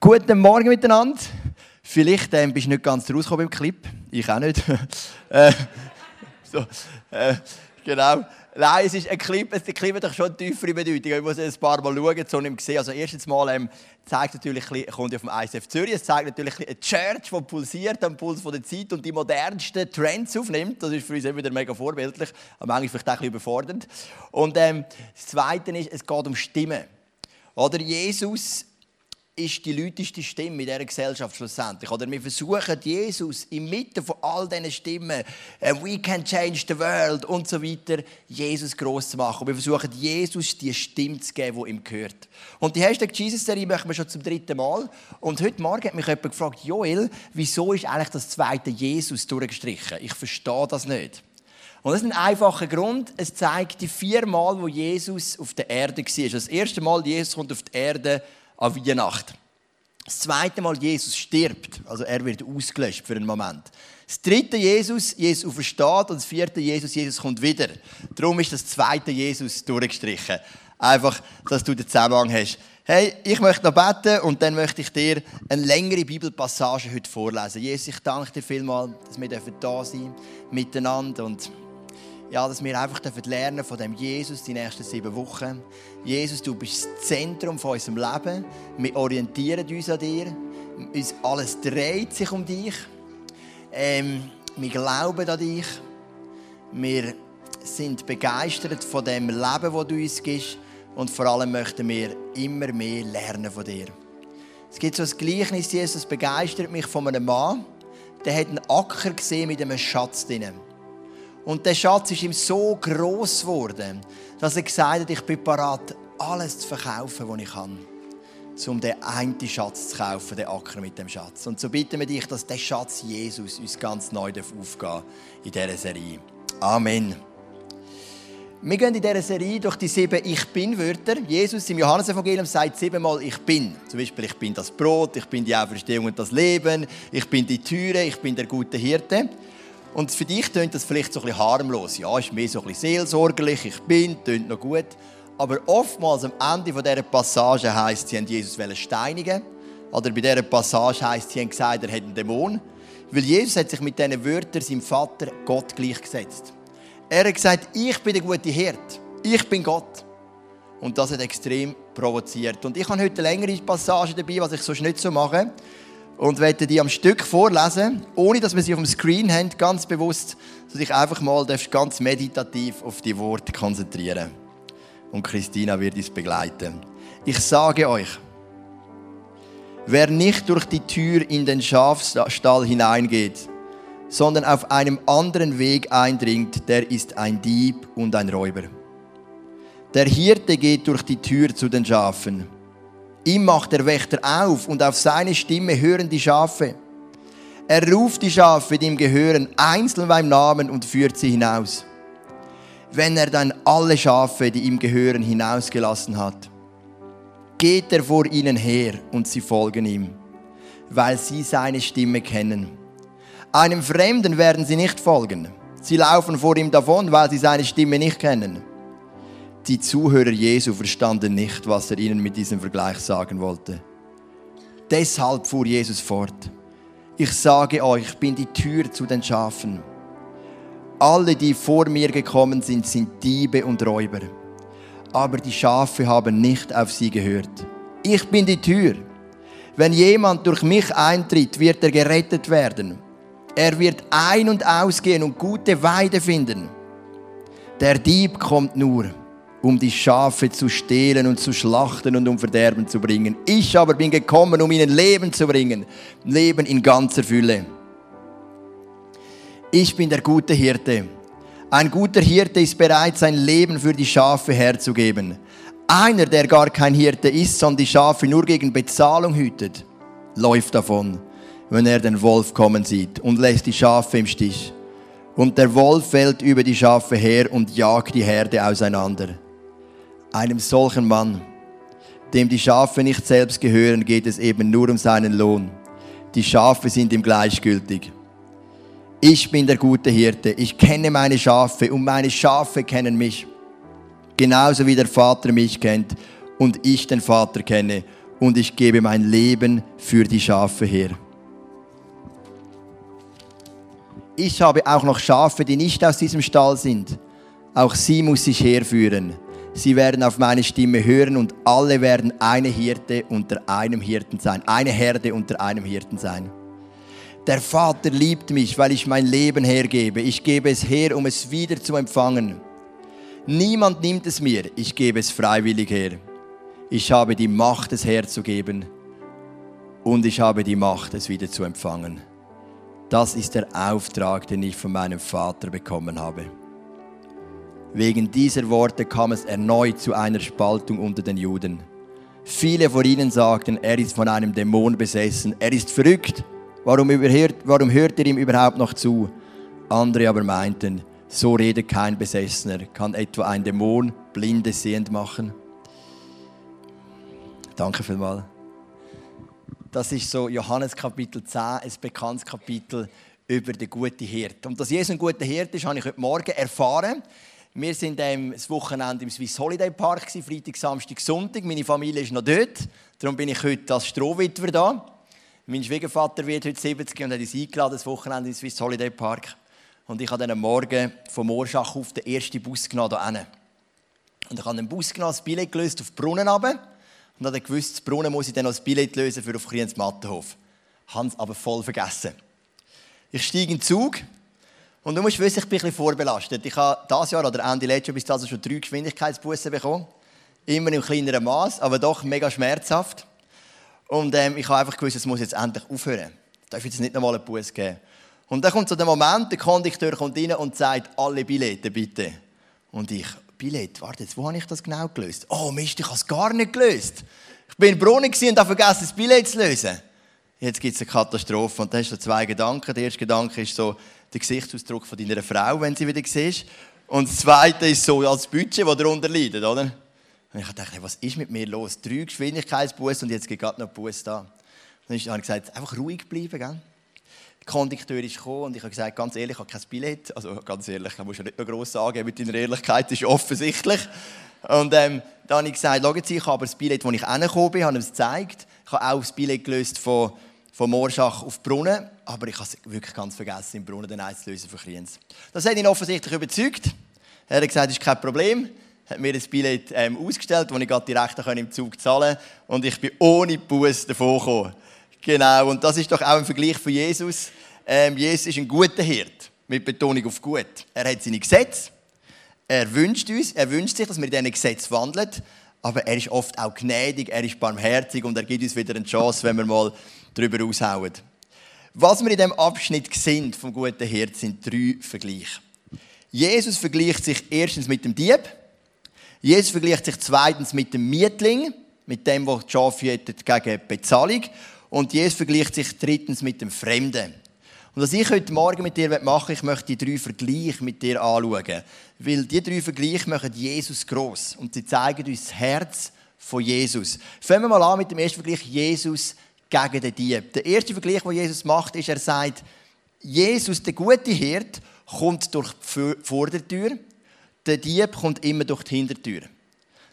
Guten Morgen miteinander. Vielleicht ähm, bist du nicht ganz rausgekommen im Clip. Ich auch nicht. äh, so, äh, genau. Nein, es ist ein Clip, der Clip hat doch schon eine tiefere Bedeutung. Ich muss ein paar Mal schauen, so nicht gesehen. Also erstens mal ähm, zeigt natürlich, kommt ja vom ISF Zürich, es zeigt natürlich eine Church, die pulsiert am Puls der Zeit und die modernsten Trends aufnimmt. Das ist für uns immer wieder mega vorbildlich, aber manchmal vielleicht auch ein bisschen überfordernd. Und ähm, das Zweite ist, es geht um Stimmen. Oder Jesus ist die lauteste Stimme in dieser Gesellschaft schlussendlich. Oder wir versuchen, Jesus inmitten von all diesen Stimmen, äh, «We can change the world» und so weiter, Jesus groß zu machen. Und wir versuchen, Jesus die Stimme zu geben, die ihm gehört. Und die Hashtag Jesus-Serie machen wir schon zum dritten Mal. Und heute Morgen hat mich jemand gefragt, «Joel, wieso ist eigentlich das zweite Jesus durchgestrichen? Ich verstehe das nicht.» Und das ist ein einfacher Grund. Es zeigt die vier Mal, wo Jesus auf der Erde war. Das erste Mal, Jesus kommt auf die Erde an Weihnachten. Das zweite Mal, Jesus stirbt, also er wird ausgelöscht für einen Moment. Das dritte Jesus, Jesus versteht und das vierte Jesus, Jesus kommt wieder. Darum ist das zweite Jesus durchgestrichen. Einfach, dass du den Zusammenhang hast. Hey, ich möchte noch beten und dann möchte ich dir eine längere Bibelpassage heute vorlesen. Jesus, ich danke dir vielmals, dass wir da sein miteinander und ja, dass wir einfach lernen von dem Jesus die nächsten sieben Wochen. Jesus, du bist das Zentrum von unserem Leben. Wir orientieren uns an dir. Uns alles dreht sich um dich. Ähm, wir glauben an dich. Wir sind begeistert von dem Leben, das du uns gibst. Und vor allem möchten wir immer mehr lernen von dir. Es gibt so ein Gleichnis, Jesus, begeistert mich von einem Mann. Der hat einen Acker gesehen mit einem Schatz drinnen. Und der Schatz ist ihm so groß geworden, dass er gesagt hat, ich bin bereit, alles zu verkaufen, was ich kann, um den einen Schatz zu kaufen, den Acker mit dem Schatz. Und so bitten wir dich, dass der Schatz Jesus uns ganz neu aufgehen in dieser Serie. Amen. Wir gehen in dieser Serie durch die sieben Ich Bin-Wörter. Jesus im Johannesevangelium sagt siebenmal Ich Bin. Zum Beispiel, ich bin das Brot, ich bin die Auferstehung und das Leben, ich bin die Türe, ich bin der gute Hirte. Und für dich klingt das vielleicht so ein bisschen harmlos. Ja, ist mehr so ein bisschen seelsorgerlich, ich bin, klingt noch gut. Aber oftmals am Ende dieser Passage heisst, sie haben Jesus steinigen Oder bei dieser Passage heisst, sie haben gesagt, er hat einen Dämon. Weil Jesus hat sich mit diesen Wörtern seinem Vater Gott gleichgesetzt. Er hat gesagt, ich bin der gute Hirt. Ich bin Gott. Und das hat extrem provoziert. Und ich habe heute eine längere Passage dabei, was ich sonst nicht so mache und werde die am Stück vorlesen, ohne dass wir sie auf dem Screen haben, ganz bewusst, dass ich einfach mal ganz meditativ auf die Worte konzentrieren. Und Christina wird uns begleiten. Ich sage euch, wer nicht durch die Tür in den Schafstall hineingeht, sondern auf einem anderen Weg eindringt, der ist ein Dieb und ein Räuber. Der Hirte geht durch die Tür zu den Schafen. Ihm macht der Wächter auf und auf seine Stimme hören die Schafe. Er ruft die Schafe, die ihm gehören, einzeln beim Namen und führt sie hinaus. Wenn er dann alle Schafe, die ihm gehören, hinausgelassen hat, geht er vor ihnen her und sie folgen ihm, weil sie seine Stimme kennen. Einem Fremden werden sie nicht folgen. Sie laufen vor ihm davon, weil sie seine Stimme nicht kennen. Die Zuhörer Jesu verstanden nicht, was er ihnen mit diesem Vergleich sagen wollte. Deshalb fuhr Jesus fort. Ich sage euch, ich bin die Tür zu den Schafen. Alle, die vor mir gekommen sind, sind Diebe und Räuber. Aber die Schafe haben nicht auf sie gehört. Ich bin die Tür. Wenn jemand durch mich eintritt, wird er gerettet werden. Er wird ein- und ausgehen und gute Weide finden. Der Dieb kommt nur, um die Schafe zu stehlen und zu schlachten und um Verderben zu bringen. Ich aber bin gekommen, um ihnen Leben zu bringen, Leben in ganzer Fülle. Ich bin der gute Hirte. Ein guter Hirte ist bereit, sein Leben für die Schafe herzugeben. Einer, der gar kein Hirte ist, sondern die Schafe nur gegen Bezahlung hütet, läuft davon, wenn er den Wolf kommen sieht und lässt die Schafe im Stich. Und der Wolf fällt über die Schafe her und jagt die Herde auseinander. Einem solchen Mann, dem die Schafe nicht selbst gehören, geht es eben nur um seinen Lohn. Die Schafe sind ihm gleichgültig. Ich bin der gute Hirte. Ich kenne meine Schafe und meine Schafe kennen mich. Genauso wie der Vater mich kennt und ich den Vater kenne und ich gebe mein Leben für die Schafe her. Ich habe auch noch Schafe, die nicht aus diesem Stall sind. Auch sie muss ich herführen. Sie werden auf meine Stimme hören und alle werden eine Hirte unter einem Hirten sein, eine Herde unter einem Hirten sein. Der Vater liebt mich, weil ich mein Leben hergebe. Ich gebe es her, um es wieder zu empfangen. Niemand nimmt es mir, ich gebe es freiwillig her. Ich habe die Macht, es herzugeben und ich habe die Macht, es wieder zu empfangen. Das ist der Auftrag, den ich von meinem Vater bekommen habe. Wegen dieser Worte kam es erneut zu einer Spaltung unter den Juden. Viele von ihnen sagten, er ist von einem Dämon besessen, er ist verrückt. Warum, überhört, warum hört ihr ihm überhaupt noch zu? Andere aber meinten, so redet kein Besessener. Kann etwa ein Dämon Blinde sehend machen? Danke vielmals. Das ist so Johannes Kapitel 10, ein bekanntes Kapitel über den guten Hirt. Und dass Jesus ein guter Hirt ist, habe ich heute Morgen erfahren. Wir sind ähm, das Wochenende im Swiss Holiday Park, Freitag, Samstag, Sonntag. Meine Familie ist noch dort. Darum bin ich heute als Strohwitwer da. Mein Schwiegervater wird heute 70 und hat uns eingeladen, das Wochenende im Swiss Holiday Park. Und ich habe dann am Morgen vom Morschach auf den ersten Bus genommen. Hier und ich habe den Bus genommen, das Billett gelöst auf den Brunnen runter. Und habe gewusst, das Brunnen muss ich dann das Billett lösen für auf Kriens Mattenhof. Habe es aber voll vergessen. Ich steige in den Zug und du musst wissen, ich bin ein bisschen vorbelastet. Ich habe dieses Jahr oder Ende letztes Jahr bis dato schon drei Geschwindigkeitsbussen bekommen. Immer im kleineren Maß, aber doch mega schmerzhaft. Und ähm, ich habe einfach gewusst, es muss jetzt endlich aufhören. Ich darf jetzt nicht nochmal einen Bus geben. Und dann kommt so der Moment, der Kondukteur kommt rein und sagt, alle Billette bitte. Und ich, Billett, warte, jetzt, wo habe ich das genau gelöst? Oh Mist, ich habe es gar nicht gelöst. Ich bin in Brunnen und habe vergessen, das Billett zu lösen. Jetzt gibt es eine Katastrophe und da hast du zwei Gedanken. Der erste Gedanke ist so der Gesichtsausdruck von deiner Frau, wenn sie wieder siehst. Und das zweite ist so als Budget, das darunter leidet, oder? Und ich dachte, was ist mit mir los? Drei Geschwindigkeitsbusse und jetzt geht gerade noch Bus da. Dann habe ich gesagt, einfach ruhig bleiben, gell? Kondukteur ist gekommen und ich habe gesagt, ganz ehrlich, ich habe kein Billett. Also ganz ehrlich, da musst du nicht noch gross sagen, mit deiner Ehrlichkeit ist offensichtlich. Und ähm, dann habe ich gesagt, schauen Sie, ich habe das Billett, das ich reingekommen bin, habe ihm es gezeigt. Ich habe auch das Billett gelöst von, von Morschach auf Brunnen, aber ich habe es wirklich ganz vergessen, im Brunnen den Eis zu lösen für Kriens. Das hat ihn offensichtlich überzeugt. Er hat gesagt, das ist kein Problem. Er hat mir das Billett ähm, ausgestellt, das ich gerade direkt im Zug zahlen konnte. Und ich bin ohne Bus davon gekommen. Genau, und das ist doch auch ein Vergleich von Jesus. Ähm, Jesus ist ein guter Hirt, mit Betonung auf gut. Er hat seine Gesetze, er wünscht uns, er wünscht sich, dass wir in diesen Gesetz wandeln, aber er ist oft auch gnädig, er ist barmherzig und er gibt uns wieder eine Chance, wenn wir mal darüber aushauen. Was wir in diesem Abschnitt sehen vom guten Hirt, sind drei Vergleiche. Jesus vergleicht sich erstens mit dem Dieb, Jesus vergleicht sich zweitens mit dem Mietling, mit dem, der die Schafe gegen Bezahlung und Jesus vergleicht sich drittens mit dem Fremden. Und was ich heute Morgen mit dir machen ich möchte die drei Vergleiche mit dir anschauen. Weil die drei Vergleiche machen Jesus groß und sie zeigen uns das Herz von Jesus. Fangen wir mal an mit dem ersten Vergleich, Jesus gegen den Dieb. Der erste Vergleich, den Jesus macht, ist, er sagt, Jesus, der gute Hirt, kommt durch die Vordertür, der Dieb kommt immer durch die Hintertür.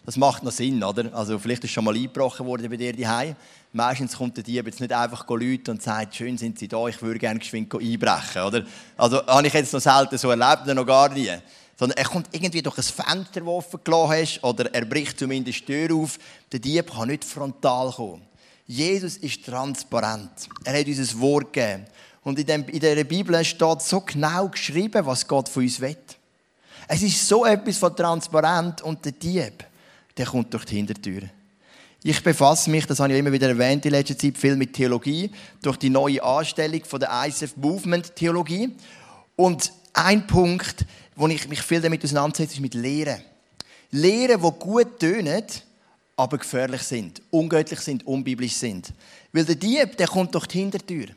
Das macht noch Sinn, oder? Also vielleicht ist schon mal eingebrochen worden bei dir daheim. Meistens kommt der Dieb jetzt nicht einfach Leute und sagt, schön sind Sie da, ich würde gerne geschwind einbrechen, oder? Also habe ich jetzt noch selten so erlebt, noch gar nie. Sondern er kommt irgendwie durch ein Fenster, das offen gelassen hast, oder er bricht zumindest die Tür auf. Der Dieb kann nicht frontal kommen. Jesus ist transparent. Er hat uns ein Wort gegeben. Und in, dem, in dieser Bibel steht so genau geschrieben, was Gott von uns will. Es ist so etwas von transparent und der Dieb der kommt durch die Hintertür. Ich befasse mich, das habe ich immer wieder erwähnt in letzter Zeit, viel mit Theologie, durch die neue Anstellung von der ISF Movement Theologie. Und ein Punkt, wo ich mich viel damit auseinandersetze, ist mit Lehren. Lehren, die gut tönen, aber gefährlich sind, ungöttlich sind, unbiblisch sind. Weil der Dieb, der kommt durch die Hintertür.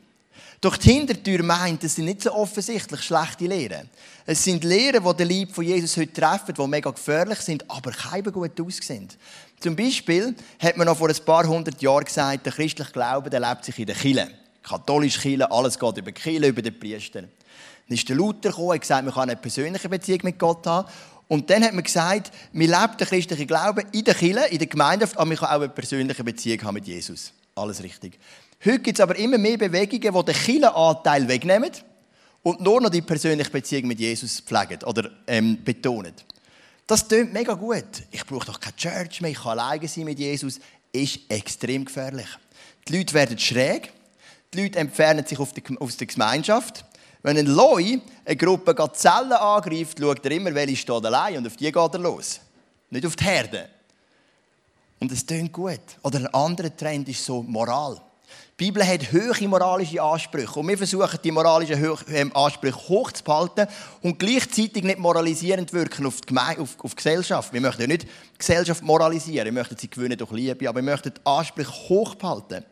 Durch die Hintertür meint, es sind nicht so offensichtlich schlechte Lehren. Es sind Lehren, die den Lieb von Jesus heute treffen, die mega gefährlich sind, aber keine gut aussehen. Zum Beispiel hat man noch vor ein paar hundert Jahren gesagt, der christliche Glaube der lebt sich in der Kirche. Katholische Kirche, alles geht über die Kirche, über den Priester. Dann ist der Luther gekommen und gesagt, man kann eine persönliche Beziehung mit Gott haben. Und dann hat man gesagt, wir leben den christlichen Glauben in der Kirche, in der Gemeinschaft, aber man kann auch eine persönliche Beziehung haben mit Jesus. Alles richtig. Heute gibt es aber immer mehr Bewegungen, die den Kirchenanteil wegnehmen und nur noch die persönliche Beziehung mit Jesus pflegen oder ähm, betonen. Das klingt mega gut. Ich brauche doch keine Church mehr, ich kann alleine sein mit Jesus. Ist extrem gefährlich. Die Leute werden schräg, die Leute entfernen sich aus der Gemeinschaft. Wenn ein Loi eine Gruppe Zellen angreift, schaut er immer, welche steht allein und auf die geht er los. Nicht auf die Herde. Und es klingt gut. Oder ein anderer Trend ist so Moral. Die Bibel hat hohe moralische Ansprüche. Und wir versuchen, die moralischen ähm, Ansprüche hochzuhalten und gleichzeitig nicht moralisierend wirken auf die, Geme auf, auf die Gesellschaft. Wir möchten ja nicht die Gesellschaft moralisieren. Wir möchten sie gewöhnen durch Liebe, aber wir möchten die Ansprüche hochhalten.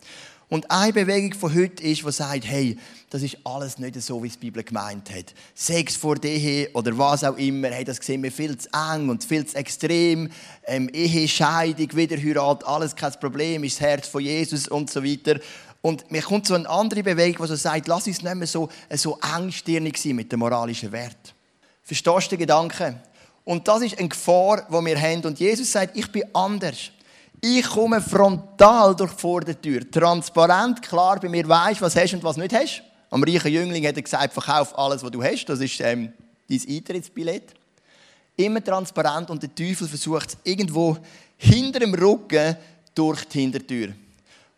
Und eine Bewegung von heute ist, die sagt, hey, das ist alles nicht so, wie es die Bibel gemeint hat. Sex vor Ehe oder was auch immer, hey, das sehen wir viel zu eng und viel zu extrem. Ähm, Ehe, Scheidung, Wiederheirat, alles kein Problem, ist das Herz von Jesus und so weiter. Und mir kommt so eine andere Bewegung, die so sagt, lass uns nicht mehr so, so engstirnig sein mit dem moralischen Wert. Verstehst du den Gedanken? Und das ist eine Gefahr, die wir haben. Und Jesus sagt, ich bin anders. Ich komme frontal durch die Vordertür. Transparent, klar, bei mir weißt, was hast und was nicht hast. Am reichen Jüngling hat er gesagt, verkauf alles, was du hast. Das ist ähm, dein Eintrittsbillett. Immer transparent und der Teufel versucht es irgendwo hinter dem Rücken durch die Hintertür.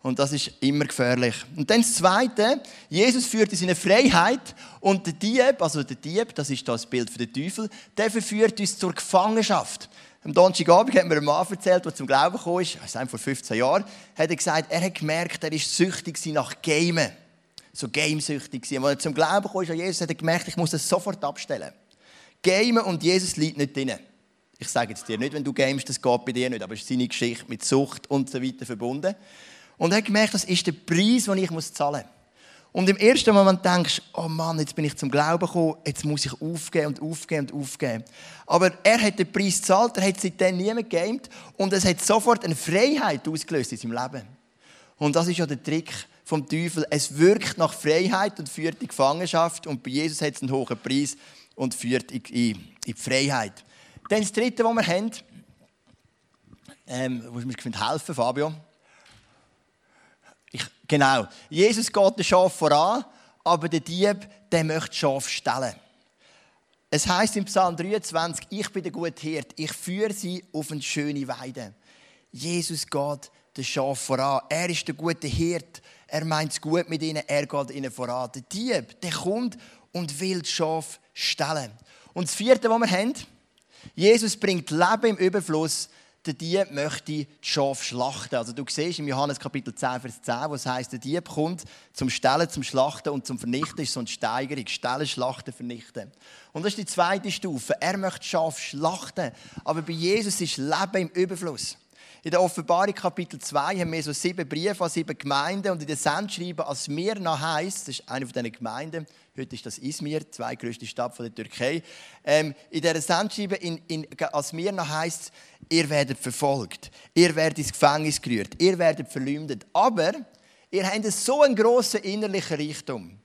Und das ist immer gefährlich. Und dann das Zweite, Jesus führt uns in eine Freiheit und der Dieb, also der Dieb, das ist das Bild für den Teufel, der verführt uns zur Gefangenschaft. Am Donnerstagabend hat mir ein Mann erzählt, der zum Glauben gekommen ist, das ist vor 15 Jahren, hat er gesagt, er hat gemerkt, er ist süchtig nach Gamen. So gamesüchtig. Und als er zum Glauben gekommen ist an Jesus, hat er gemerkt, ich muss das sofort abstellen. Gamen und Jesus liegt nicht drin. Ich sage jetzt dir nicht, wenn du gamest, das geht bei dir nicht, aber es ist seine Geschichte mit Sucht und so weiter verbunden. Und er hat gemerkt, das ist der Preis, den ich zahlen muss. Und im ersten Moment denkst du, oh Mann, jetzt bin ich zum Glauben gekommen, jetzt muss ich aufgeben und aufgeben und aufgeben. Aber er hat den Preis gezahlt, er hat seitdem niemand gegamed und es hat sofort eine Freiheit ausgelöst in seinem Leben. Und das ist ja der Trick vom Teufel. Es wirkt nach Freiheit und führt in Gefangenschaft und bei Jesus hat es einen hohen Preis und führt in, die Freiheit. Dann das Dritte, was wir haben, ähm, muss mir helfen, Fabio. Ich, genau. Jesus geht den Schaf voran, aber der Dieb, der möchte das Schaf stellen. Es heißt im Psalm 23, ich bin der gute Hirt, ich führe sie auf eine schöne Weide. Jesus geht den Schaf voran. Er ist der gute Hirt. Er meint es gut mit ihnen, er geht ihnen voran. Der Dieb, der kommt und will das Schaf stellen. Und das vierte, was wir haben, Jesus bringt Leben im Überfluss der Dieb möchte die Schaf schlachten. Also du siehst im Johannes Kapitel 10, Vers 10, wo es heißt, der Dieb kommt zum Stellen, zum Schlachten und zum Vernichten. Ist so eine Steigerung. Stellen, Schlachten, Vernichten. Und das ist die zweite Stufe. Er möchte Schaf schlachten. Aber bei Jesus ist Leben im Überfluss. In der Offenbarung Kapitel 2 haben wir so sieben Briefe an sieben Gemeinden und in den Sendschreiben als Smyrna heisst, das ist eine von diesen Gemeinden, heute ist das Izmir, die zweitgrößte Stadt von der Türkei. Ähm, in dieser Sendschreiben in, in, als Smyrna heisst ihr werdet verfolgt, ihr werdet ins Gefängnis gerührt, ihr werdet verleumdet, aber ihr habt so einen grossen innerlichen Reichtum.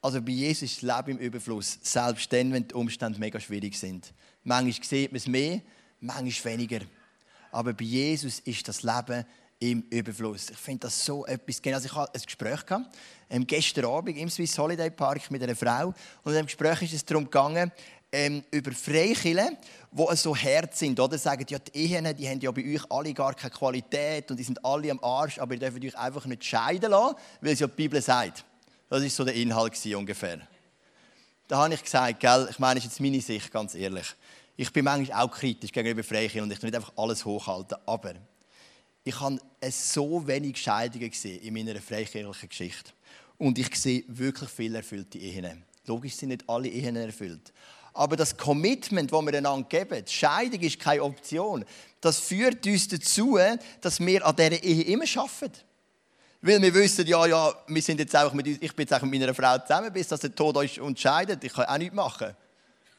Also bei Jesus ist das Leben im Überfluss, selbst dann, wenn die Umstände mega schwierig sind. Manchmal sieht man es mehr, manchmal weniger. Aber bei Jesus ist das Leben im Überfluss. Ich finde das so etwas. Also ich hatte ein Gespräch gehabt, ähm, gestern Abend im Swiss Holiday Park mit einer Frau. Und in dem Gespräch ist es darum gegangen, ähm, über Freikirchen, die so hart sind. Oder sagen, ja, die Ehen die haben ja bei euch alle gar keine Qualität und die sind alle am Arsch, aber ihr dürft euch einfach nicht scheiden lassen, weil es ja die Bibel sagt. Das war so der Inhalt ungefähr. Da habe ich gesagt, gell, ich meine, das ist jetzt meine Sicht, ganz ehrlich. Ich bin manchmal auch kritisch gegenüber Freikirchen und ich will nicht einfach alles hochhalten, aber ich habe so wenig Scheidungen gesehen in meiner freikirchlichen Geschichte. Und ich sehe wirklich viele erfüllte Ehen. Logisch sind nicht alle Ehen erfüllt. Aber das Commitment, das wir einander geben, Scheidung ist keine Option, das führt uns dazu, dass wir an dieser Ehe immer arbeiten. Weil wir wissen, ja, ja, wir sind jetzt einfach mit, ich bin jetzt auch mit meiner Frau zusammen, bis dass der Tod uns entscheidet. Ich kann auch nichts machen.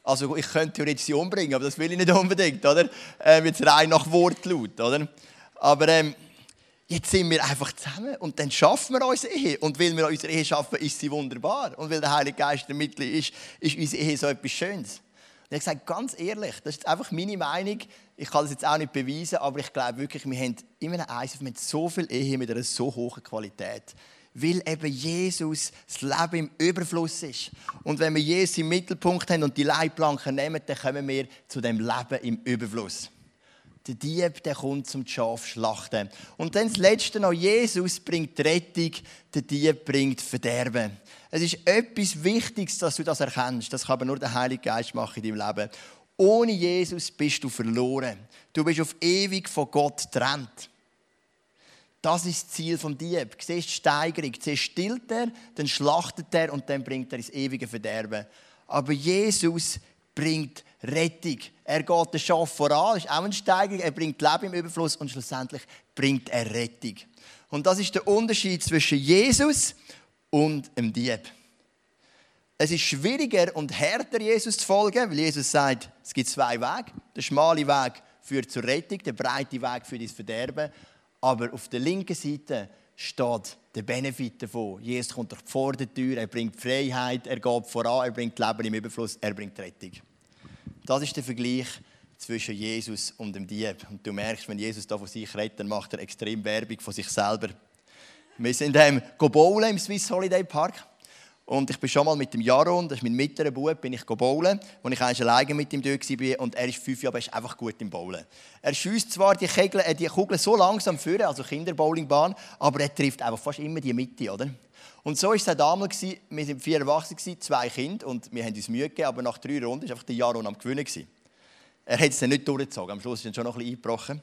Also ich könnte theoretisch sie umbringen, aber das will ich nicht unbedingt, oder? Ähm, jetzt rein nach Wortlaut, oder? Aber ähm, jetzt sind wir einfach zusammen und dann schaffen wir unsere Ehe. Und weil wir unsere Ehe schaffen, ist sie wunderbar. Und weil der Heilige Geist der Mitte ist, ist unsere Ehe so etwas Schönes. Und ich gesagt, ganz ehrlich, das ist einfach meine Meinung. Ich kann das jetzt auch nicht beweisen, aber ich glaube wirklich, wir haben in einem ICF mit so viel Ehe mit einer so hohen Qualität. Weil eben Jesus das Leben im Überfluss ist. Und wenn wir Jesus im Mittelpunkt haben und die Leitplanken nehmen, dann kommen wir zu dem Leben im Überfluss. Der Dieb, der kommt zum Schaf schlachten. Und dann das Letzte noch, Jesus bringt Rettung, der Dieb bringt Verderben. Es ist etwas Wichtiges, dass du das erkennst. Das kann aber nur der Heilige Geist machen in deinem Leben. Ohne Jesus bist du verloren. Du bist auf ewig von Gott getrennt. Das ist das Ziel vom Dieb. Siehst Steigerung. Zuerst stillt er, dann schlachtet er und dann bringt er ins ewige Verderben. Aber Jesus bringt Rettung. Er geht den Schaf voran, ist auch eine Steigerung. Er bringt Leben im Überfluss und schlussendlich bringt er Rettung. Und das ist der Unterschied zwischen Jesus und dem Dieb. Es ist schwieriger und härter, Jesus zu folgen, weil Jesus sagt, es gibt zwei Wege. Der schmale Weg führt zur Rettung, der breite Weg führt ins Verderben. Aber auf der linken Seite steht der Benefit davon. Jesus kommt durch die Vordertür, er bringt Freiheit, er geht voran, er bringt Leben im Überfluss, er bringt Rettung. Das ist der Vergleich zwischen Jesus und dem Dieb. Und du merkst, wenn Jesus da von sich redet, dann macht er extrem Werbung von sich selber. Wir sind ähm, bowlen im Swiss Holiday Park. Und ich bin schon mal mit dem Jaron, das ist mein mittlerer Bub, bin ich bowlen, wo ich eigentlich alleine mit ihm dort war. Und er ist fünf Jahre, aber ist einfach gut im Bowlen. Er schießt zwar die, Kegel, äh, die Kugeln so langsam führen, also Kinderbowlingbahn, aber er trifft einfach fast immer die Mitte, oder? Und so war es auch damals. Wir waren vier Erwachsene, zwei Kinder und wir haben uns Mühe gegeben, aber nach drei Runden war einfach der Jaron am Gewinnen. Er hat es dann nicht durchgezogen, am Schluss ist er schon noch ein bisschen eingebrochen.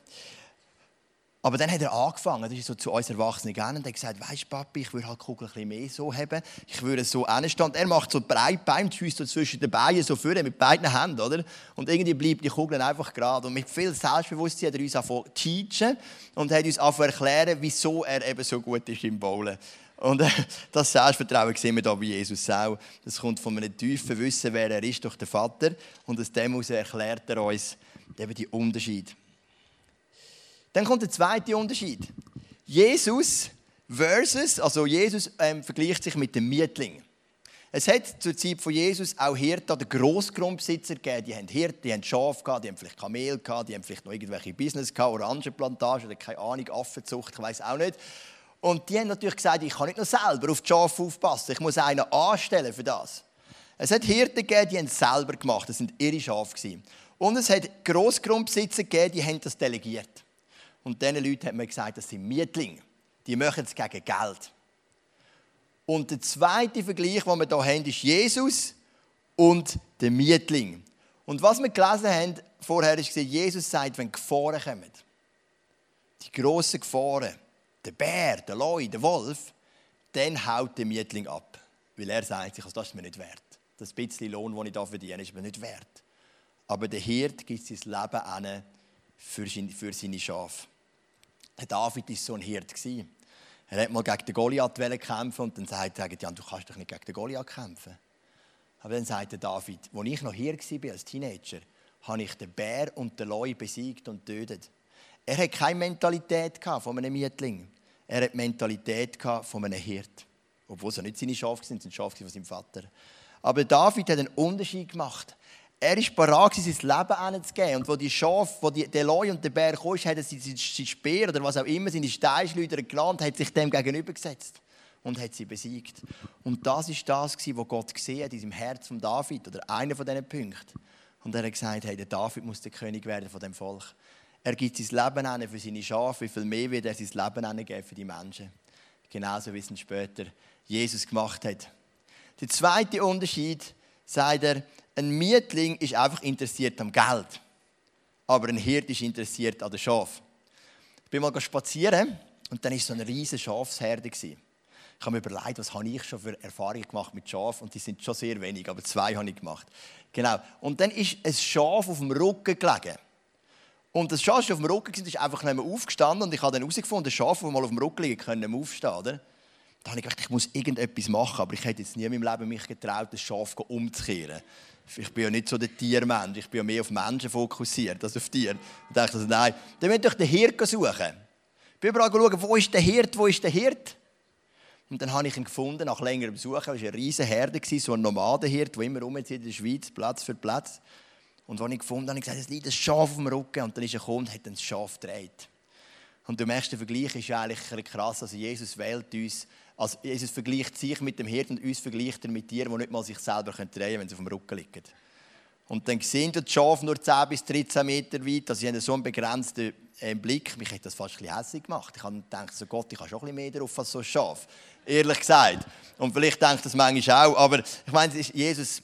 Aber dann hat er angefangen, das ist so zu uns Erwachsenen gegangen und hat gesagt, weisst Papi, ich würde halt die Kugel ein bisschen mehr so haben, ich würde so hinstehen. Er macht so breit Bein, schießt so zwischen den Beinen so vorne mit beiden Händen, oder? Und irgendwie bleibt die Kugel einfach gerade. Und mit viel Selbstbewusstsein hat er uns angefangen zu teachen und hat uns angefangen erklären, wieso er eben so gut ist im Bowlen. Und äh, das Selbstvertrauen sehen wir hier bei Jesus auch. Das kommt von einem tiefen Wissen, wer er ist, durch den Vater. Und aus dem heraus erklärt er uns eben die Unterschiede. Dann kommt der zweite Unterschied. Jesus versus, also Jesus ähm, vergleicht sich mit dem Mietling. Es hat zur Zeit von Jesus auch Hirten oder Grossgrundbesitzer gegeben. Die haben Hirten, die haben Schafe die haben vielleicht Kamel die haben vielleicht noch irgendwelche Business gehabt, Orangenplantagen oder keine Ahnung, Affenzucht, ich weiß auch nicht. Und die haben natürlich gesagt, ich kann nicht nur selber auf die Schafe aufpassen, ich muss einen anstellen für das. Es hat Hirten gegeben, die haben es selber gemacht, das sind ihre Schafe. Und es hat Grossgrundbesitzer gegeben, die haben das delegiert. Und diesen Leuten hat man gesagt, das sind Mietlinge. Die machen es gegen Geld. Und der zweite Vergleich, den wir hier haben, ist Jesus und der Mietling. Und was wir gelesen haben vorher, ist, Jesus sagt, wenn Gefahren kommen, die grossen Gefahren, der Bär, der Leu, der Wolf, dann haut der Mietling ab. Weil er sagt sich, also das ist mir nicht wert. Das bisschen Lohn, den ich hier verdiene, ist mir nicht wert. Aber der Hirt gibt sein Leben für seine Schafe. David war so ein Hirt. Er hat mal gegen den Goliath kämpfen und dann sagt er, ja, du kannst doch nicht gegen den Goliath kämpfen. Aber dann sagt David, als ich noch hier war als Teenager, habe ich den Bär und den Leu besiegt und tötet. Er hat keine Mentalität von einem Mietling. Er hat Mentalität von einem Hirt. Obwohl es ja nicht seine Schafe sind, sind Schafe von seinem Vater. Aber David hat einen Unterschied gemacht. Er ist bereit, sein Leben hinzugeben. Und wo die Schafe, wo die, der und der Bär kam, hat er sein Speer oder was auch immer, seine Steinschleuder gelernt, hat sich dem gegenübergesetzt und hat sie besiegt. Und das ist das, was Gott gesehen hat in seinem Herz von David, oder einer von diesen Punkten. Und er hat gesagt, hey, der David muss der König werden von dem Volk. Er gibt sein Leben an für seine Schafe, wie viel mehr wird er sein Leben angeben für die Menschen. Genauso wie es später Jesus gemacht hat. Der zweite Unterschied, sagt er, ein Mietling ist einfach interessiert am Geld. Aber ein Hirt ist interessiert an den Schaf. Ich bin mal spazieren und dann war so eine riesige Schafsherde. Ich habe mir überlegt, was habe ich schon für Erfahrungen gemacht mit Schafen und die sind schon sehr wenig, aber zwei habe ich gemacht. Genau. Und dann ist ein Schaf auf dem Rücken gelegen. Und das Schaf, das auf dem Rücken ist einfach nicht mehr aufgestanden und ich habe dann herausgefunden, das Schaf, das mal auf dem Rücken liegt, können aufstehen. Oder? Da habe ich gedacht, ich muss irgendetwas machen, aber ich hätte jetzt nie in meinem Leben mich getraut, das Schaf umzukehren. Ich bin ja nicht so der Tiermensch, ich bin ja mehr auf Menschen fokussiert als auf Tiere. Und dachte also, nein, dann müsst ihr den Hirt suchen. Ich bin überall schauen, wo ist der Hirt, wo ist der Hirt? Und dann habe ich ihn gefunden, nach längerem Suchen. Es war eine riesige Herde, so ein Nomadenhirt, der immer rumzieht in der Schweiz, Platz für Platz. Und als ich gefunden habe, habe ich gesagt, es liegt ein Schaf auf dem Rücken. Und dann ist er gekommen und hat ein Schaf gedreht. Und du merkst, Vergleich ist eigentlich krass. Also Jesus wählt uns, also Jesus vergleicht sich mit dem Hirten und uns vergleicht er mit Tieren, die nicht mal sich selber drehen können, wenn sie auf dem Rücken liegen. Und dann sehen die Schafe nur 10 bis 13 Meter weit, also sie haben so einen begrenzten äh, Blick. Mich hat das fast ein bisschen hässlich gemacht. Ich habe so Gott, ich habe schon ein bisschen mehr drauf als so ein Schaf. Ehrlich gesagt. Und vielleicht denkt das manchmal auch. Aber ich meine, Jesus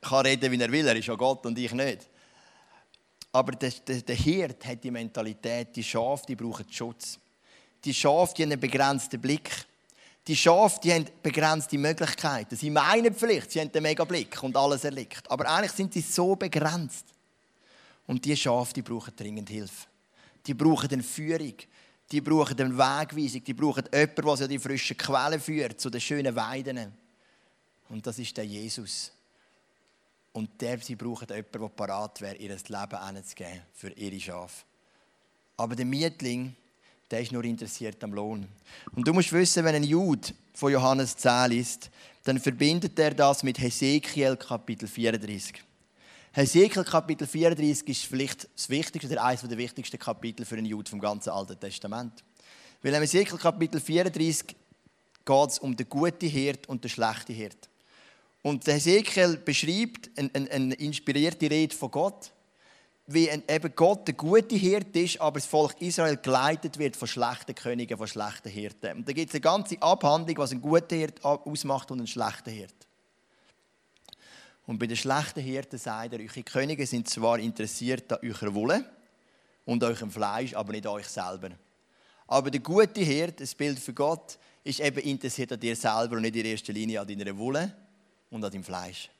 kann reden, wie er will. Er ist ja Gott und ich nicht. Aber der, der, der Hirt hat die Mentalität, die Schafe, die brauchen Schutz. Die Schafe, die haben einen begrenzten Blick. Die Schafe, die haben begrenzte Möglichkeiten. Sie meinen vielleicht, sie haben den mega Blick und alles erliegt. Aber eigentlich sind sie so begrenzt. Und die Schafe, die brauchen dringend Hilfe. Die brauchen eine Führung. Die brauchen eine Wegweisung. Die brauchen jemanden, der sie an die frischen Quellen führt, zu den schönen Weiden. Und das ist der Jesus. Und der, sie brauchen jemanden, der parat wäre, ihr Leben hinzugeben für ihre Schafe. Aber der Mietling, der ist nur interessiert am Lohn. Und du musst wissen, wenn ein Jude von Johannes 10 ist, dann verbindet er das mit Hesekiel Kapitel 34. Hesekiel Kapitel 34 ist vielleicht das wichtigste oder eines der wichtigsten Kapitel für einen Jude vom ganzen Alten Testament. Weil im Hesekiel Kapitel 34 geht es um den guten Hirt und den schlechten Hirt. Und der Hesekiel beschreibt eine, eine, eine inspirierte Rede von Gott wie eben Gott der gute Hirte ist, aber das Volk Israel geleitet wird von schlechten Königen, von schlechten Hirten. Und da gibt es eine ganze Abhandlung, was ein guter Hirt ausmacht und ein schlechter Hirt. Und bei den schlechten Hirten sagt er, eure Könige sind zwar interessiert an eurer Wolle und eurem Fleisch, aber nicht an euch selber. Aber der gute Hirt, das Bild für Gott, ist eben interessiert an dir selber und nicht in erster Linie an deiner Wolle und an deinem Fleisch.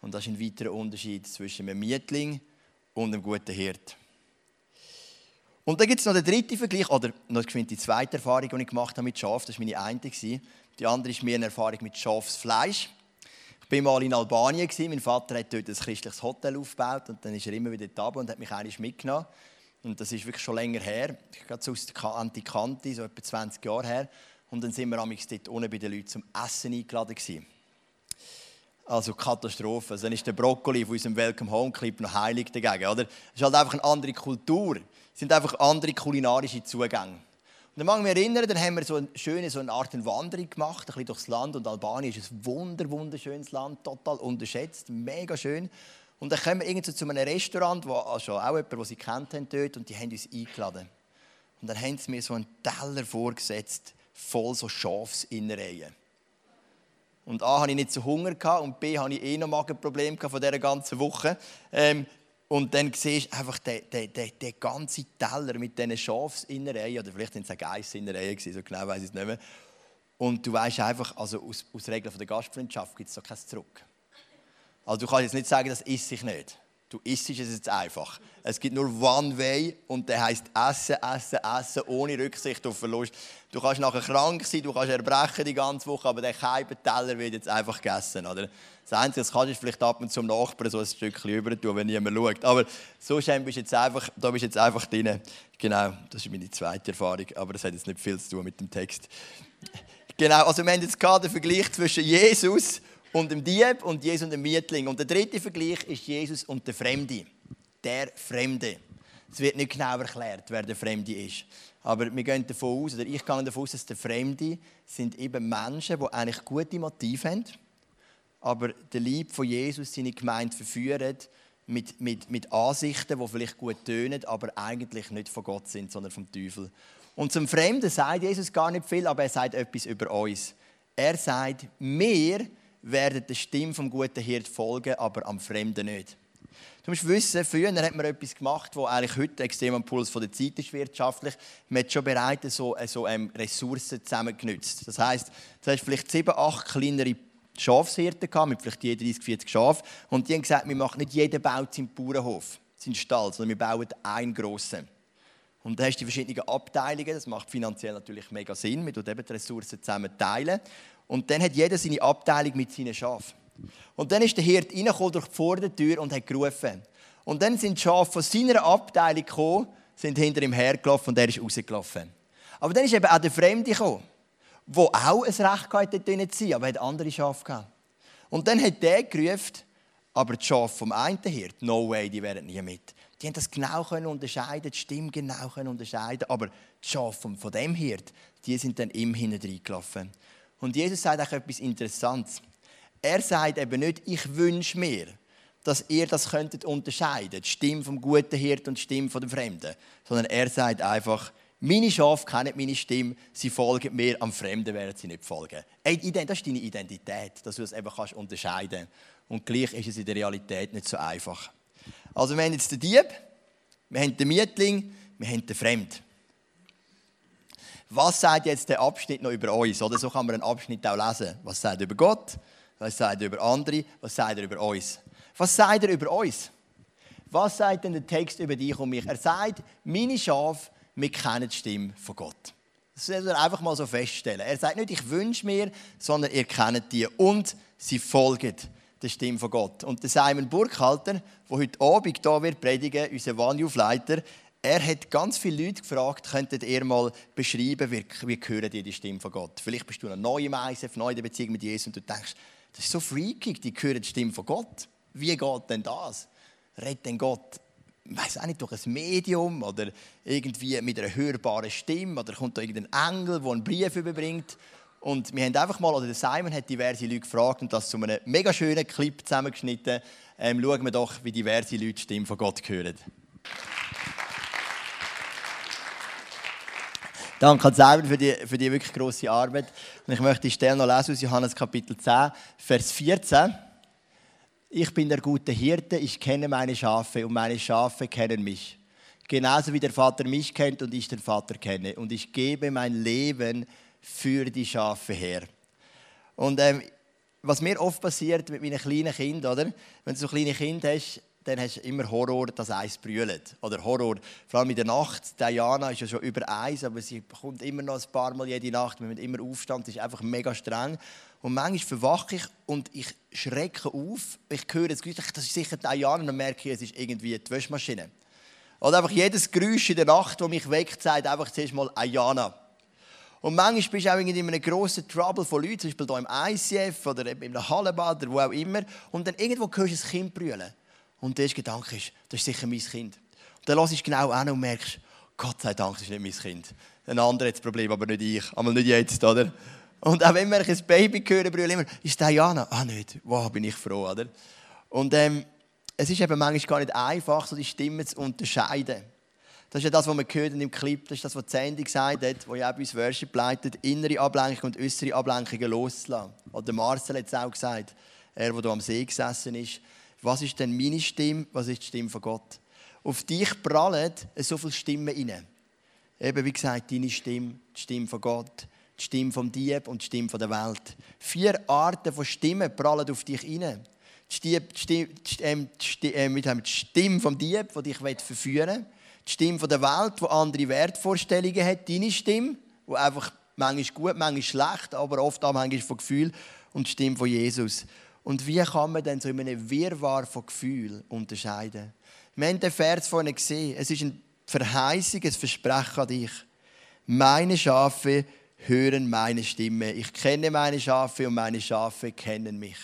Und das ist ein weiterer Unterschied zwischen einem Mietling und einem guten Hirt. Und dann gibt es noch den dritten Vergleich, oder noch die zweite Erfahrung, die ich gemacht habe mit Schaf. Das war meine eine. Die andere ist mehr eine Erfahrung mit Schafsfleisch. Ich war mal in Albanien. Mein Vater hat dort ein christliches Hotel aufgebaut und dann ist er immer wieder da und hat mich eigentlich mitgenommen. Und das ist wirklich schon länger her. Ich gehe aus der Antikanti, so etwa 20 Jahre her. Und dann sind wir dort unten bei den Leuten zum Essen eingeladen. Gewesen. Also Katastrophe. Also dann ist der Brokkoli von unserem Welcome Home Clip noch heilig dagegen. Oder? Es ist halt einfach eine andere Kultur. Es sind einfach andere kulinarische Zugänge. Und dann mag ich mich erinnern, dann haben wir so eine schöne so eine Art Wanderung gemacht, ein bisschen durchs Land. Und Albanien ist ein wunder, wunderschönes Land, total unterschätzt, mega schön. Und dann kommen wir irgendwie zu einem Restaurant, wo also auch jemand, den sie kennt haben dort, und die haben uns eingeladen. Und dann haben sie mir so einen Teller vorgesetzt, voll so Schafsinnereien. Und A, hatte ich nicht so Hunger und B, hatte ich eh noch Magenprobleme von dieser ganzen Woche. Ähm, und dann siehst du einfach den, den, den, den ganzen Teller mit diesen Schafsinnereien, oder vielleicht sind es auch Geissinnereien, so genau weiß ich es nicht mehr. Und du weißt einfach, also aus, aus Regeln der Gastfreundschaft gibt es so kein Zurück. Also du kannst jetzt nicht sagen, das isst sich nicht. Du isst es jetzt einfach. Es gibt nur One Way und der heißt Essen, Essen, Essen, ohne Rücksicht auf Verlust. Du kannst nachher krank sein, du kannst erbrechen die ganze Woche, aber der Teller wird jetzt einfach gegessen. Oder? Das Einzige, was kannst, ist vielleicht ab und zu zum Nachbarn so ein Stückchen über tun, wenn niemand schaut. Aber so bist du jetzt einfach, da bist du jetzt einfach drin. Genau, das ist meine zweite Erfahrung, aber das hat jetzt nicht viel zu tun mit dem Text. Genau, also wir haben jetzt gerade den Vergleich zwischen Jesus und dem Dieb und Jesus und dem Mietling. Und der dritte Vergleich ist Jesus und der Fremde. Der Fremde. Es wird nicht genau erklärt, wer der Fremde ist. Aber wir gehen davon aus, oder ich gehe davon aus, dass der Fremde sind eben Menschen, die eigentlich gute Motive haben, aber der Lieb von Jesus seine Gemeinde verführen mit, mit, mit Ansichten, die vielleicht gut tönen, aber eigentlich nicht von Gott sind, sondern vom Teufel. Und zum Fremden sagt Jesus gar nicht viel, aber er sagt etwas über uns. Er sagt, wir werden der Stimme vom guten Hirt folgen, aber am Fremden nicht. Du musst wissen, früher hat man etwas gemacht, das eigentlich heute extrem am Puls der Zeit ist wirtschaftlich. Man hat schon bereits so, so ähm, Ressourcen zusammengenutzt. Das heisst, du hast vielleicht sieben, acht kleinere Schafshirten gehabt, mit vielleicht je 30, 40 Schafen. Und die haben gesagt, wir machen nicht jeden baut seinen Bauernhof, seinen Stall, sondern wir bauen einen grossen. Und dann hast du die verschiedenen Abteilungen, das macht finanziell natürlich mega Sinn, wir tun eben die Ressourcen zusammen teilen. Und dann hat jeder seine Abteilung mit seinen Schafen. Und dann ist der Hirt reingekommen durch die Vordertür und hat gerufen. Und dann sind die Schafe von seiner Abteilung gekommen, sind hinter ihm hergelaufen und er ist rausgelaufen. Aber dann ist eben auch der Fremde gekommen, der auch ein Recht hatte, dort zu sein, aber er hat andere Schafe gehabt. Und dann hat der gerufen, Aber die Schafe vom einen Hirt, no way, die wären nie mit. Die haben das genau können unterscheiden, die Stimme genau können unterscheiden. Aber die Schafe von dem Hirt, die sind dann im hinten reingelaufen. Und Jesus sagt auch etwas Interessantes. Er sagt eben nicht, ich wünsche mir, dass ihr das könntet unterscheiden, die Stimme vom guten Hirt und die Stimme von dem Fremden, sondern er sagt einfach, meine Schafe kennen meine Stimme, sie folgen mir, am Fremden werden sie nicht folgen. Das ist deine Identität, dass du das eben kannst unterscheiden Und gleich ist es in der Realität nicht so einfach. Also wir haben jetzt den Dieb, wir haben den Mietling, wir haben den Fremd. Was sagt jetzt der Abschnitt noch über uns? Oder so kann man einen Abschnitt auch lesen. Was sagt er über Gott? Was sagt er über andere? Was sagt er über uns? Was sagt er über uns? Was sagt denn der Text über dich und mich? Er sagt, meine Schafe wir kennen die Stimme von Gott. Das soll er einfach mal so feststellen. Er sagt nicht, ich wünsche mir, sondern ihr kennt die und sie folgen der Stimme von Gott. Und der Simon Burkhalter, der heute Abend hier wird predigen, unser One er hat ganz viele Leute gefragt, könntet ihr mal beschreiben, wie, wie hören die die Stimme von Gott? Vielleicht bist du noch neu im ISF, neu in der Beziehung mit Jesus und du denkst, das ist so freaky, die hören die Stimme von Gott. Wie geht denn das? Redet denn Gott weiß auch nicht, durch ein Medium oder irgendwie mit einer hörbaren Stimme oder kommt da irgendein Engel, der einen Brief überbringt. Und wir haben einfach mal, oder der Simon hat diverse Leute gefragt und das zu einem mega schönen Clip zusammengeschnitten. Ähm, schauen wir doch, wie diverse Leute die Stimme von Gott hören. Danke an Simon für die, für die wirklich grosse Arbeit. Und ich möchte die Stelle noch lesen aus Johannes Kapitel 10, Vers 14. Ich bin der gute Hirte, ich kenne meine Schafe und meine Schafe kennen mich. Genauso wie der Vater mich kennt und ich den Vater kenne. Und ich gebe mein Leben für die Schafe her. Und ähm, was mir oft passiert mit meinen kleinen Kindern, oder? Wenn du so kleine Kinder hast, dann hast du immer Horror, dass eins brüllt. Oder Horror, vor allem in der Nacht. Diana ist ja schon über eins, aber sie kommt immer noch ein paar Mal jede Nacht. Wir müssen immer aufstehen, das ist einfach mega streng. Und manchmal verwache ich und ich schrecke auf. Ich höre das Geräusch, das ist sicher Diana, und dann merke ich, es ist irgendwie die Wäschmaschine. Oder einfach jedes Geräusch in der Nacht, das mich weckt, sagt einfach zuerst mal Ayana. Und manchmal bist du auch in einem grossen Trouble von Leuten, zum Beispiel hier im ICF oder einem Hallenbad oder wo auch immer. Und dann irgendwo hörst du ein Kind brüllen. Und der erste Gedanke ist, das ist sicher mein Kind. Und dann hörst du genau an und merkst, Gott sei Dank, das ist nicht mein Kind. Ein anderer hat das Problem, aber nicht ich. Aber nicht jetzt, oder? Und auch wenn wir ein Baby hören, brüllen immer, ist Diana? Ah, nicht. Wow, bin ich froh, oder? Und ähm, es ist eben manchmal gar nicht einfach, so die Stimmen zu unterscheiden. Das ist ja das, was wir hören im Clip, das ist das, was Sandy gesagt hat, wo ja auch bei uns Worship leitet, innere Ablenkung und äußere Ablenkungen loszulassen. Oder Marcel hat es auch gesagt, er, der am See gesessen ist. Was ist denn meine Stimme, was ist die Stimme von Gott? Auf dich prallen so viele Stimmen rein. Eben, wie gesagt, deine Stimme, die Stimme von Gott, die Stimme vom Dieb und die Stimme der Welt. Vier Arten von Stimmen prallen auf dich rein. Die, Stimme, die, ähm, die, äh, die Stimme vom Dieb, die dich verführen will. Die Stimme der Welt, die andere Wertvorstellungen hat. Deine Stimme, die einfach manchmal gut, manchmal schlecht, aber oft auch manchmal von Gefühl. Und die Stimme von Jesus. Und wie kann man denn so in einem Wirrwarr von Gefühlen unterscheiden? Wir haben den Vers vorhin gesehen. Es ist eine Verheißung, ein Versprechen an dich. Meine Schafe hören meine Stimme. Ich kenne meine Schafe und meine Schafe kennen mich.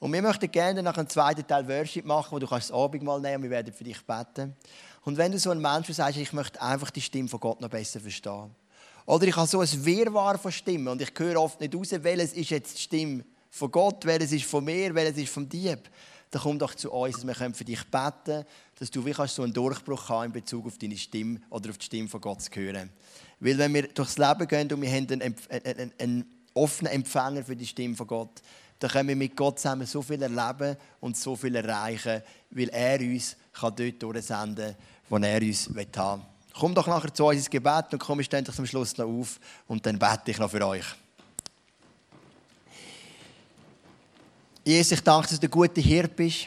Und wir möchten gerne nach einem zweiten Teil Worship machen, wo du kannst das Abendmahl nehmen und wir werden für dich beten. Und wenn du so ein Mensch bist, sagst, ich möchte einfach die Stimme von Gott noch besser verstehen. Oder ich habe so ein Wirrwarr von Stimmen und ich höre oft nicht raus, welches ist jetzt die Stimme von Gott, welches ist von mir, welches ist vom Dieb. Dann komm doch zu uns, dass wir für dich beten können, dass du wie kannst so einen Durchbruch haben in Bezug auf deine Stimme oder auf die Stimme von Gott zu hören. Weil wenn wir durchs Leben gehen und wir haben einen, einen, einen offenen Empfänger für die Stimme von Gott, dann können wir mit Gott zusammen so viel erleben und so viel erreichen, weil er uns kann dort durchsenden kann, wo er uns haben will. Komm doch nachher zu uns ins Gebet und komm endlich zum Schluss noch auf und dann bete ich noch für euch. Jesus, ich danke, dass du der gute Hirt bist.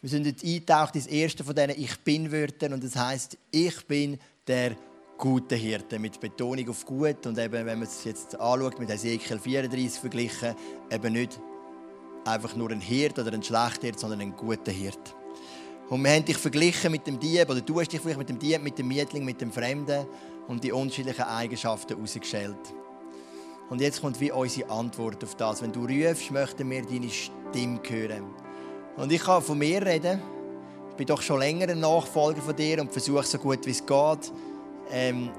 Wir sind jetzt eingetaucht ins erste von diesen Ich Bin-Wörtern und das heißt, ich bin der gute Hirte, mit Betonung auf gut. Und eben, wenn man es jetzt anschaut, mit Ezekiel 34 verglichen, eben nicht einfach nur ein Hirt oder ein schlechter Hirt, sondern ein guter Hirt. Und wir haben dich verglichen mit dem Dieb, oder du hast dich vielleicht mit dem Dieb, mit dem Mietling, mit dem Fremden und die unterschiedlichen Eigenschaften herausgestellt. Und jetzt kommt wie unsere Antwort auf das. Wenn du rufst, möchten wir deine Stimme hören. Und ich kann von mir reden. Ich bin doch schon länger ein Nachfolger von dir und versuche so gut wie es geht, ähm,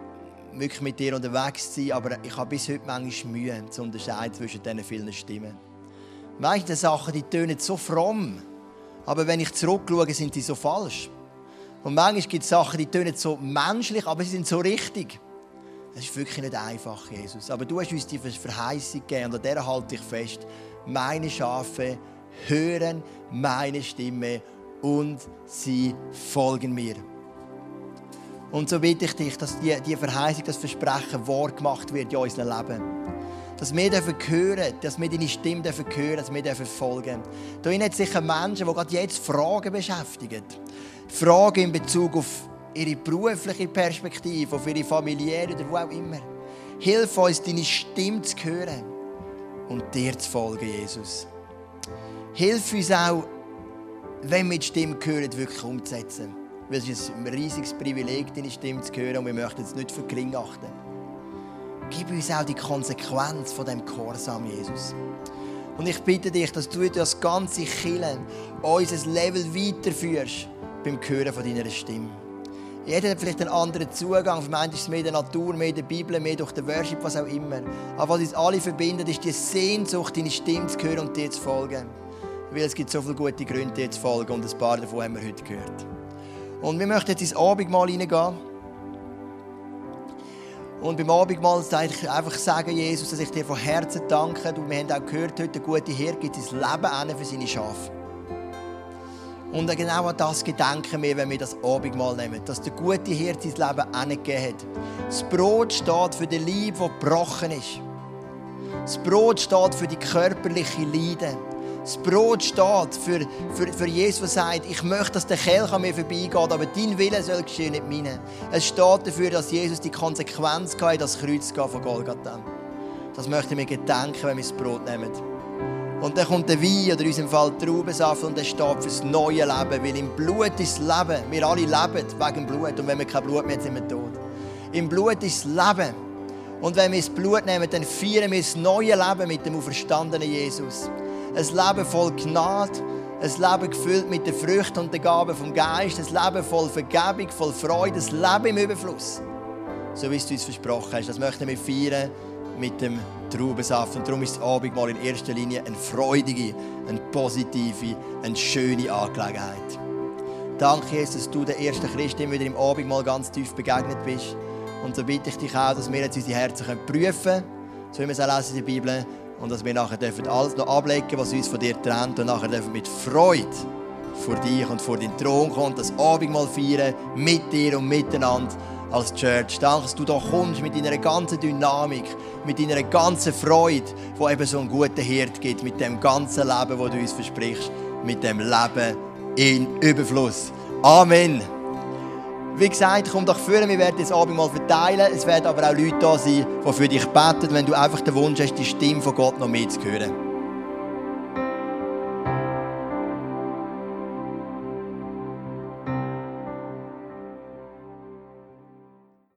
wirklich mit dir unterwegs zu sein. Aber ich habe bis heute manchmal Mühe zu unterscheiden zwischen diesen vielen Stimmen. Manche Sachen, die tönen so fromm, aber wenn ich zurückschaue, sind sie so falsch. Und manchmal gibt es Sachen, die tönen so menschlich, aber sie sind so richtig. Es ist wirklich nicht einfach, Jesus. Aber du hast uns die Verheißung gegeben und an der halte ich fest. Meine Schafe hören meine Stimme und sie folgen mir. Und so bitte ich dich, dass die, die Verheißung, das Versprechen wahr gemacht wird in unserem Leben. Dass wir dürfen hören, dass wir deine Stimme dürfen hören, dass wir dürfen folgen. Da sind sicher Menschen, die gerade jetzt Fragen beschäftigen. Fragen in Bezug auf ihre berufliche Perspektive, auf ihre familiäre oder wo auch immer. Hilf uns, deine Stimme zu hören und dir zu folgen, Jesus. Hilf uns auch, wenn wir die Stimme hören, wirklich umzusetzen. Weil es ist ein riesiges Privileg, deine Stimme zu hören und wir möchten es nicht für gering achten. Gib uns auch die Konsequenz von dem Gehorsam, Jesus. Und ich bitte dich, dass du das ganze Killen unser Level weiterführst beim Hören von deiner Stimme. Jeder hat vielleicht einen anderen Zugang. Für manche ist es mehr der Natur, mehr der Bibel, mehr durch den Worship, was auch immer. Aber was uns alle verbindet, ist die Sehnsucht, deine Stimme zu hören und dir zu folgen. Weil es gibt so viele gute Gründe, dir zu folgen und ein paar davon haben wir heute gehört. Und wir möchten jetzt ins Abendmahl hineingehen. Und beim Abendmahl sage ich einfach sagen, Jesus, dass ich dir von Herzen danke. Du, wir haben auch gehört, heute der gute Herr gibt sein Leben für seine Schafe. Und genau an das gedenken wir, wenn wir das Abendmahl nehmen. Dass der gute Hirte sein Leben angegeben hat. Das Brot steht für den Leib, der gebrochen ist. Das Brot steht für die körperliche Leiden. Das Brot steht für, für, für Jesus, der sagt, ich möchte, dass der Kelch an mir vorbeigeht, aber dein Wille soll geschehen, nicht meine. Es steht dafür, dass Jesus die Konsequenz hatte, das Kreuz von Golgatha. Das möchten wir gedenken, wenn wir das Brot nehmen. Und dann kommt der Wein oder in unserem Fall Traubensaft und der steht fürs neue Leben. Weil im Blut ist das Leben. Wir alle leben wegen Blut. Und wenn wir kein Blut mehr haben, sind wir tot. Im Blut ist das Leben. Und wenn wir das Blut nehmen, dann feiern wir das neue Leben mit dem auferstandenen Jesus. Ein Leben voll Gnade, ein Leben gefüllt mit den Früchten und den Gaben vom Geist, ein Leben voll Vergebung, voll Freude, ein Leben im Überfluss. So wie du uns versprochen hast. Das möchten wir feiern mit dem Traubensaft. Und darum ist das Abendmahl in erster Linie eine freudige, eine positive, eine schöne Angelegenheit. Danke, Jesus, dass du der erste Christ immer wieder im Abendmahl ganz tief begegnet bist. Und so bitte ich dich auch, dass wir jetzt unsere Herzen prüfen können, so wie wir es auch in der Bibel, und dass wir nachher dürfen alles noch ablegen, was uns von dir trennt, und nachher dürfen mit Freude vor dich und vor deinen Thron kommen, das Abendmahl feiern, mit dir und miteinander als Church. Danke, dass du da kommst mit deiner ganzen Dynamik, mit deiner ganzen Freude, wo eben so einen guten Hirt gibt, mit dem ganzen Leben, das du uns versprichst, mit dem Leben in Überfluss. Amen. Wie gesagt, komm doch führen, wir werden das Abend mal verteilen. Es werden aber auch Leute da sein, die für dich beten, wenn du einfach den Wunsch hast, die Stimme von Gott noch mitzuhören.